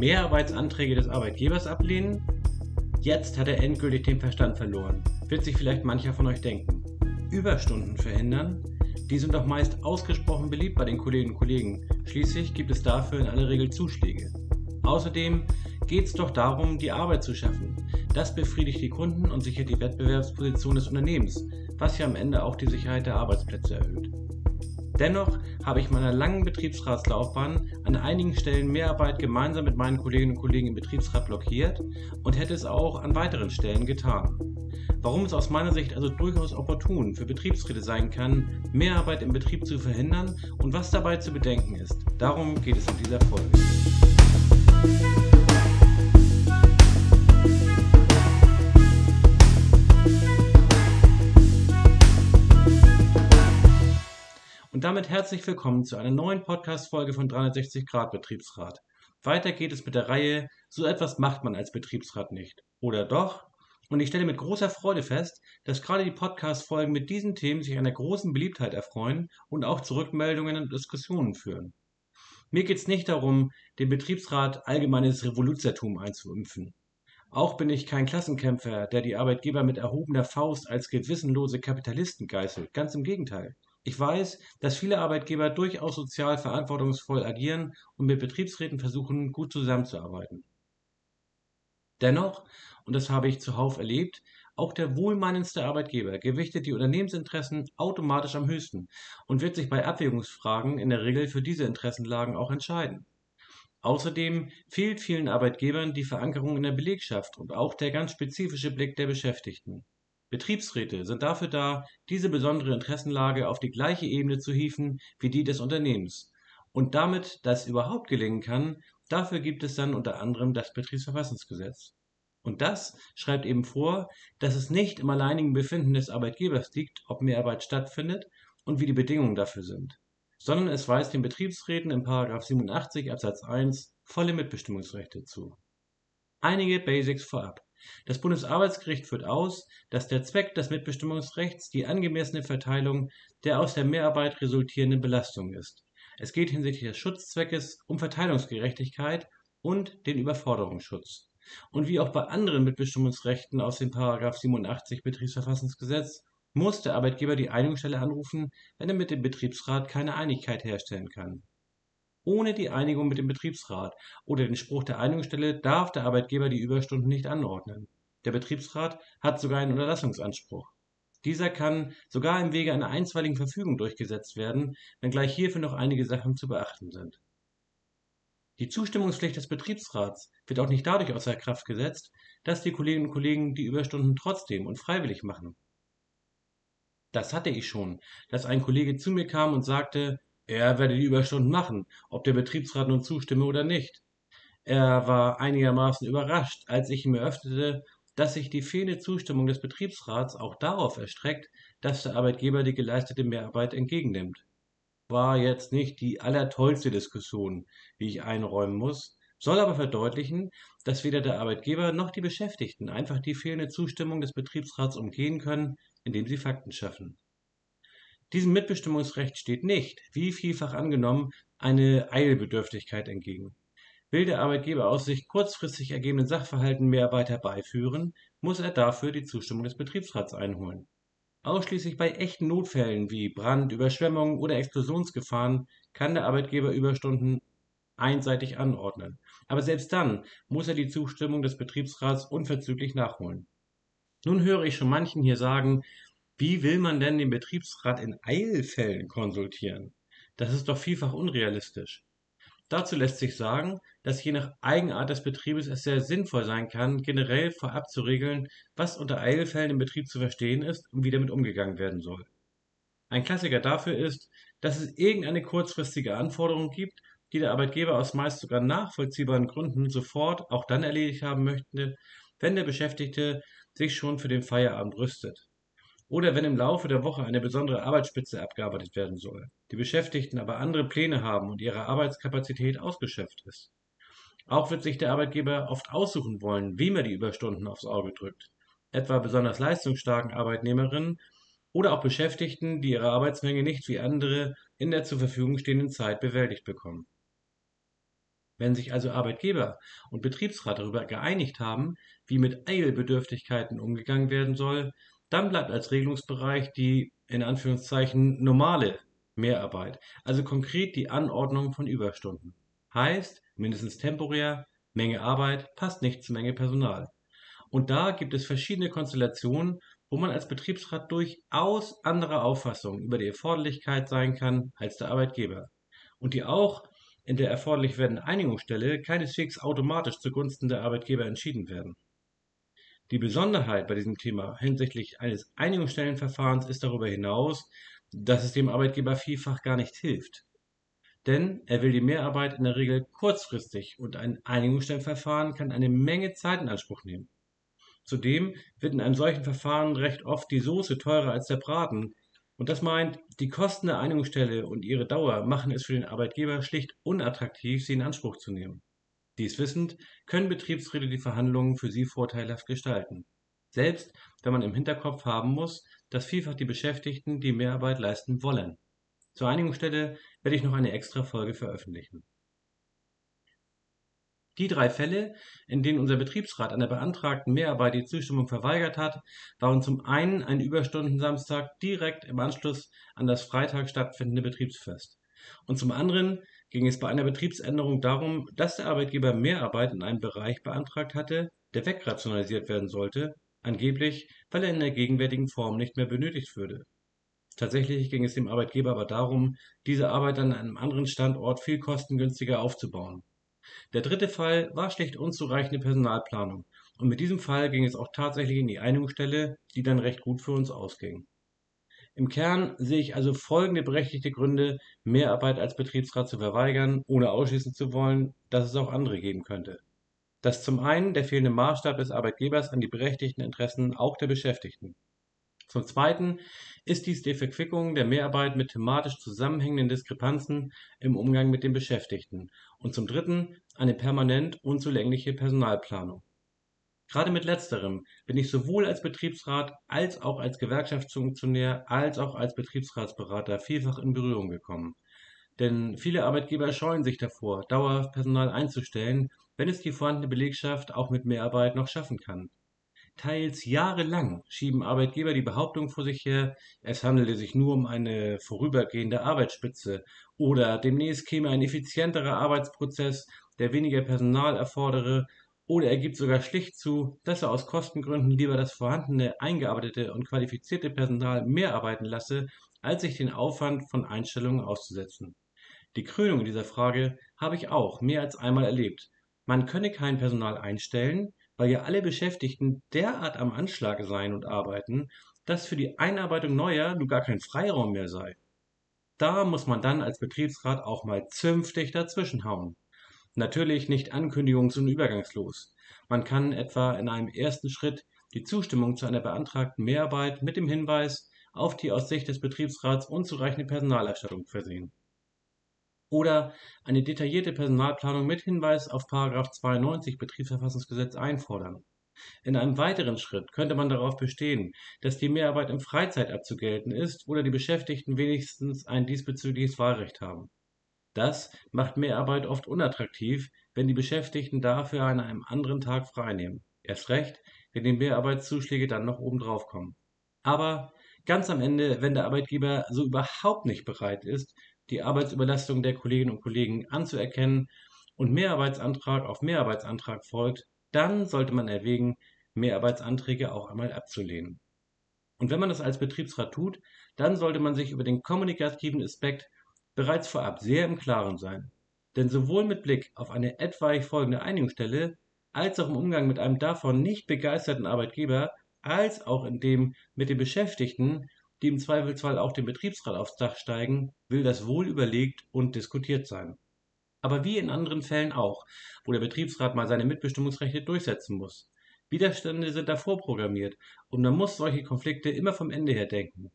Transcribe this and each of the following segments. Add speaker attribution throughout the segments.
Speaker 1: Mehrarbeitsanträge des Arbeitgebers ablehnen? Jetzt hat er endgültig den Verstand verloren, wird sich vielleicht mancher von euch denken. Überstunden verhindern? Die sind doch meist ausgesprochen beliebt bei den Kolleginnen und Kollegen. Schließlich gibt es dafür in aller Regel Zuschläge. Außerdem geht es doch darum, die Arbeit zu schaffen. Das befriedigt die Kunden und sichert die Wettbewerbsposition des Unternehmens, was ja am Ende auch die Sicherheit der Arbeitsplätze erhöht. Dennoch habe ich in meiner langen Betriebsratslaufbahn an einigen Stellen Mehrarbeit gemeinsam mit meinen Kolleginnen und Kollegen im Betriebsrat blockiert und hätte es auch an weiteren Stellen getan. Warum es aus meiner Sicht also durchaus opportun für Betriebsräte sein kann, Mehrarbeit im Betrieb zu verhindern und was dabei zu bedenken ist, darum geht es in dieser Folge. Und damit herzlich willkommen zu einer neuen Podcast-Folge von 360 Grad Betriebsrat. Weiter geht es mit der Reihe So etwas macht man als Betriebsrat nicht. Oder doch? Und ich stelle mit großer Freude fest, dass gerade die Podcast-Folgen mit diesen Themen sich einer großen Beliebtheit erfreuen und auch zu Rückmeldungen und Diskussionen führen. Mir geht es nicht darum, dem Betriebsrat allgemeines Revoluzertum einzuimpfen. Auch bin ich kein Klassenkämpfer, der die Arbeitgeber mit erhobener Faust als gewissenlose Kapitalisten geißelt. Ganz im Gegenteil. Ich weiß, dass viele Arbeitgeber durchaus sozial verantwortungsvoll agieren und mit Betriebsräten versuchen, gut zusammenzuarbeiten. Dennoch, und das habe ich zuhauf erlebt, auch der wohlmeinendste Arbeitgeber gewichtet die Unternehmensinteressen automatisch am höchsten und wird sich bei Abwägungsfragen in der Regel für diese Interessenlagen auch entscheiden. Außerdem fehlt vielen Arbeitgebern die Verankerung in der Belegschaft und auch der ganz spezifische Blick der Beschäftigten. Betriebsräte sind dafür da, diese besondere Interessenlage auf die gleiche Ebene zu hieven wie die des Unternehmens. Und damit das überhaupt gelingen kann, dafür gibt es dann unter anderem das Betriebsverfassungsgesetz. Und das schreibt eben vor, dass es nicht im alleinigen Befinden des Arbeitgebers liegt, ob Mehrarbeit stattfindet und wie die Bedingungen dafür sind, sondern es weist den Betriebsräten in 87 Absatz 1 volle Mitbestimmungsrechte zu. Einige Basics vorab. Das Bundesarbeitsgericht führt aus, dass der Zweck des Mitbestimmungsrechts die angemessene Verteilung der aus der Mehrarbeit resultierenden Belastungen ist. Es geht hinsichtlich des Schutzzweckes um Verteilungsgerechtigkeit und den Überforderungsschutz. Und wie auch bei anderen Mitbestimmungsrechten aus dem § 87 Betriebsverfassungsgesetz muss der Arbeitgeber die Einigungsstelle anrufen, wenn er mit dem Betriebsrat keine Einigkeit herstellen kann ohne die Einigung mit dem Betriebsrat oder den Spruch der Einigungsstelle darf der Arbeitgeber die Überstunden nicht anordnen. Der Betriebsrat hat sogar einen Unterlassungsanspruch. Dieser kann sogar im Wege einer einstweiligen Verfügung durchgesetzt werden, wenngleich hierfür noch einige Sachen zu beachten sind. Die Zustimmungspflicht des Betriebsrats wird auch nicht dadurch außer Kraft gesetzt, dass die Kolleginnen und Kollegen die Überstunden trotzdem und freiwillig machen. Das hatte ich schon, dass ein Kollege zu mir kam und sagte, er werde die Überstunden machen, ob der Betriebsrat nun zustimme oder nicht. Er war einigermaßen überrascht, als ich ihm eröffnete, dass sich die fehlende Zustimmung des Betriebsrats auch darauf erstreckt, dass der Arbeitgeber die geleistete Mehrarbeit entgegennimmt. War jetzt nicht die allertollste Diskussion, wie ich einräumen muss, soll aber verdeutlichen, dass weder der Arbeitgeber noch die Beschäftigten einfach die fehlende Zustimmung des Betriebsrats umgehen können, indem sie Fakten schaffen. Diesem Mitbestimmungsrecht steht nicht, wie vielfach angenommen, eine Eilbedürftigkeit entgegen. Will der Arbeitgeber aus sich kurzfristig ergebenden Sachverhalten Mehrarbeit herbeiführen, muss er dafür die Zustimmung des Betriebsrats einholen. Ausschließlich bei echten Notfällen wie Brand, Überschwemmung oder Explosionsgefahren kann der Arbeitgeber Überstunden einseitig anordnen. Aber selbst dann muss er die Zustimmung des Betriebsrats unverzüglich nachholen. Nun höre ich schon manchen hier sagen, wie will man denn den Betriebsrat in Eilfällen konsultieren? Das ist doch vielfach unrealistisch. Dazu lässt sich sagen, dass je nach Eigenart des Betriebes es sehr sinnvoll sein kann, generell vorab zu regeln, was unter Eilfällen im Betrieb zu verstehen ist und wie damit umgegangen werden soll. Ein Klassiker dafür ist, dass es irgendeine kurzfristige Anforderung gibt, die der Arbeitgeber aus meist sogar nachvollziehbaren Gründen sofort auch dann erledigt haben möchte, wenn der Beschäftigte sich schon für den Feierabend rüstet oder wenn im Laufe der Woche eine besondere Arbeitsspitze abgearbeitet werden soll, die Beschäftigten aber andere Pläne haben und ihre Arbeitskapazität ausgeschöpft ist. Auch wird sich der Arbeitgeber oft aussuchen wollen, wem er die Überstunden aufs Auge drückt, etwa besonders leistungsstarken Arbeitnehmerinnen oder auch Beschäftigten, die ihre Arbeitsmenge nicht wie andere in der zur Verfügung stehenden Zeit bewältigt bekommen. Wenn sich also Arbeitgeber und Betriebsrat darüber geeinigt haben, wie mit Eilbedürftigkeiten umgegangen werden soll, dann bleibt als Regelungsbereich die in Anführungszeichen normale Mehrarbeit, also konkret die Anordnung von Überstunden. Heißt, mindestens temporär, Menge Arbeit passt nicht zur Menge Personal. Und da gibt es verschiedene Konstellationen, wo man als Betriebsrat durchaus anderer Auffassung über die Erforderlichkeit sein kann als der Arbeitgeber und die auch in der erforderlich werdenden Einigungsstelle keineswegs automatisch zugunsten der Arbeitgeber entschieden werden. Die Besonderheit bei diesem Thema hinsichtlich eines Einigungsstellenverfahrens ist darüber hinaus, dass es dem Arbeitgeber vielfach gar nicht hilft. Denn er will die Mehrarbeit in der Regel kurzfristig und ein Einigungsstellenverfahren kann eine Menge Zeit in Anspruch nehmen. Zudem wird in einem solchen Verfahren recht oft die Soße teurer als der Braten, und das meint, die Kosten der Einigungsstelle und ihre Dauer machen es für den Arbeitgeber schlicht unattraktiv, sie in Anspruch zu nehmen. Dies wissend, können Betriebsräte die Verhandlungen für sie vorteilhaft gestalten. Selbst wenn man im Hinterkopf haben muss, dass vielfach die Beschäftigten die Mehrarbeit leisten wollen. Zur Einigungsstelle werde ich noch eine extra Folge veröffentlichen. Die drei Fälle, in denen unser Betriebsrat an der beantragten Mehrarbeit die Zustimmung verweigert hat, waren zum einen ein Überstundensamstag direkt im Anschluss an das Freitag stattfindende Betriebsfest und zum anderen ging es bei einer Betriebsänderung darum, dass der Arbeitgeber Mehrarbeit in einem Bereich beantragt hatte, der wegrationalisiert werden sollte, angeblich, weil er in der gegenwärtigen Form nicht mehr benötigt würde. Tatsächlich ging es dem Arbeitgeber aber darum, diese Arbeit an einem anderen Standort viel kostengünstiger aufzubauen. Der dritte Fall war schlicht unzureichende Personalplanung, und mit diesem Fall ging es auch tatsächlich in die Einigungsstelle, die dann recht gut für uns ausging. Im Kern sehe ich also folgende berechtigte Gründe, Mehrarbeit als Betriebsrat zu verweigern, ohne ausschließen zu wollen, dass es auch andere geben könnte. Das ist zum einen der fehlende Maßstab des Arbeitgebers an die berechtigten Interessen auch der Beschäftigten. Zum zweiten ist dies die Verquickung der Mehrarbeit mit thematisch zusammenhängenden Diskrepanzen im Umgang mit den Beschäftigten und zum dritten eine permanent unzulängliche Personalplanung. Gerade mit letzterem bin ich sowohl als Betriebsrat als auch als Gewerkschaftsfunktionär als auch als Betriebsratsberater vielfach in Berührung gekommen. Denn viele Arbeitgeber scheuen sich davor, dauerhaft Personal einzustellen, wenn es die vorhandene Belegschaft auch mit Mehrarbeit noch schaffen kann. Teils jahrelang schieben Arbeitgeber die Behauptung vor sich her, es handele sich nur um eine vorübergehende Arbeitsspitze oder demnächst käme ein effizienterer Arbeitsprozess, der weniger Personal erfordere, oder er gibt sogar schlicht zu, dass er aus Kostengründen lieber das vorhandene, eingearbeitete und qualifizierte Personal mehr arbeiten lasse, als sich den Aufwand von Einstellungen auszusetzen. Die Krönung dieser Frage habe ich auch mehr als einmal erlebt. Man könne kein Personal einstellen, weil ja alle Beschäftigten derart am Anschlag seien und arbeiten, dass für die Einarbeitung neuer nun gar kein Freiraum mehr sei. Da muss man dann als Betriebsrat auch mal zünftig dazwischenhauen. Natürlich nicht ankündigungs- und übergangslos. Man kann etwa in einem ersten Schritt die Zustimmung zu einer beantragten Mehrarbeit mit dem Hinweis auf die aus Sicht des Betriebsrats unzureichende Personalerstattung versehen oder eine detaillierte Personalplanung mit Hinweis auf § 92 Betriebsverfassungsgesetz einfordern. In einem weiteren Schritt könnte man darauf bestehen, dass die Mehrarbeit in Freizeit abzugelten ist oder die Beschäftigten wenigstens ein diesbezügliches Wahlrecht haben. Das macht Mehrarbeit oft unattraktiv, wenn die Beschäftigten dafür an einem anderen Tag freinehmen. Erst recht, wenn die Mehrarbeitszuschläge dann noch obendrauf kommen. Aber ganz am Ende, wenn der Arbeitgeber so überhaupt nicht bereit ist, die Arbeitsüberlastung der Kolleginnen und Kollegen anzuerkennen und Mehrarbeitsantrag auf Mehrarbeitsantrag folgt, dann sollte man erwägen, Mehrarbeitsanträge auch einmal abzulehnen. Und wenn man das als Betriebsrat tut, dann sollte man sich über den kommunikativen Aspekt bereits vorab sehr im Klaren sein. Denn sowohl mit Blick auf eine etwaig folgende Einigungsstelle als auch im Umgang mit einem davon nicht begeisterten Arbeitgeber als auch in dem mit den Beschäftigten die im Zweifelsfall auch dem Betriebsrat aufs Dach steigen, will das wohl überlegt und diskutiert sein. Aber wie in anderen Fällen auch, wo der Betriebsrat mal seine Mitbestimmungsrechte durchsetzen muss. Widerstände sind da vorprogrammiert und man muss solche Konflikte immer vom Ende her denken.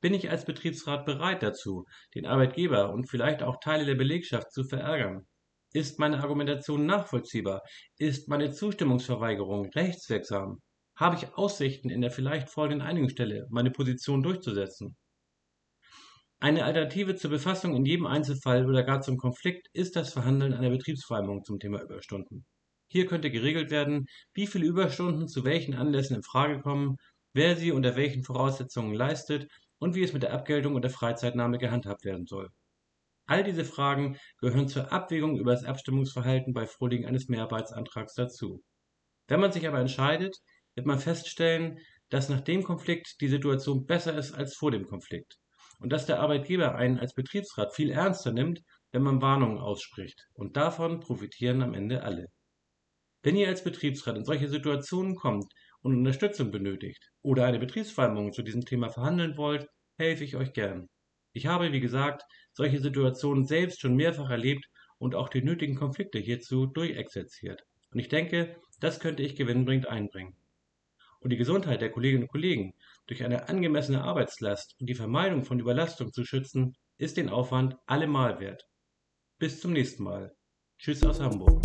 Speaker 1: Bin ich als Betriebsrat bereit dazu, den Arbeitgeber und vielleicht auch Teile der Belegschaft zu verärgern? Ist meine Argumentation nachvollziehbar? Ist meine Zustimmungsverweigerung rechtswirksam? habe ich Aussichten, in der vielleicht folgenden Einigungsstelle meine Position durchzusetzen. Eine Alternative zur Befassung in jedem Einzelfall oder gar zum Konflikt ist das Verhandeln einer Betriebsvereinbarung zum Thema Überstunden. Hier könnte geregelt werden, wie viele Überstunden zu welchen Anlässen in Frage kommen, wer sie unter welchen Voraussetzungen leistet und wie es mit der Abgeltung und der Freizeitnahme gehandhabt werden soll. All diese Fragen gehören zur Abwägung über das Abstimmungsverhalten bei Vorliegen eines Mehrarbeitsantrags dazu. Wenn man sich aber entscheidet, wird man feststellen, dass nach dem Konflikt die Situation besser ist als vor dem Konflikt und dass der Arbeitgeber einen als Betriebsrat viel ernster nimmt, wenn man Warnungen ausspricht. Und davon profitieren am Ende alle. Wenn ihr als Betriebsrat in solche Situationen kommt und Unterstützung benötigt oder eine Betriebsvereinbarung zu diesem Thema verhandeln wollt, helfe ich euch gern. Ich habe, wie gesagt, solche Situationen selbst schon mehrfach erlebt und auch die nötigen Konflikte hierzu durchexerziert. Und ich denke, das könnte ich gewinnbringend einbringen. Und die Gesundheit der Kolleginnen und Kollegen durch eine angemessene Arbeitslast und die Vermeidung von Überlastung zu schützen, ist den Aufwand allemal wert. Bis zum nächsten Mal. Tschüss aus Hamburg.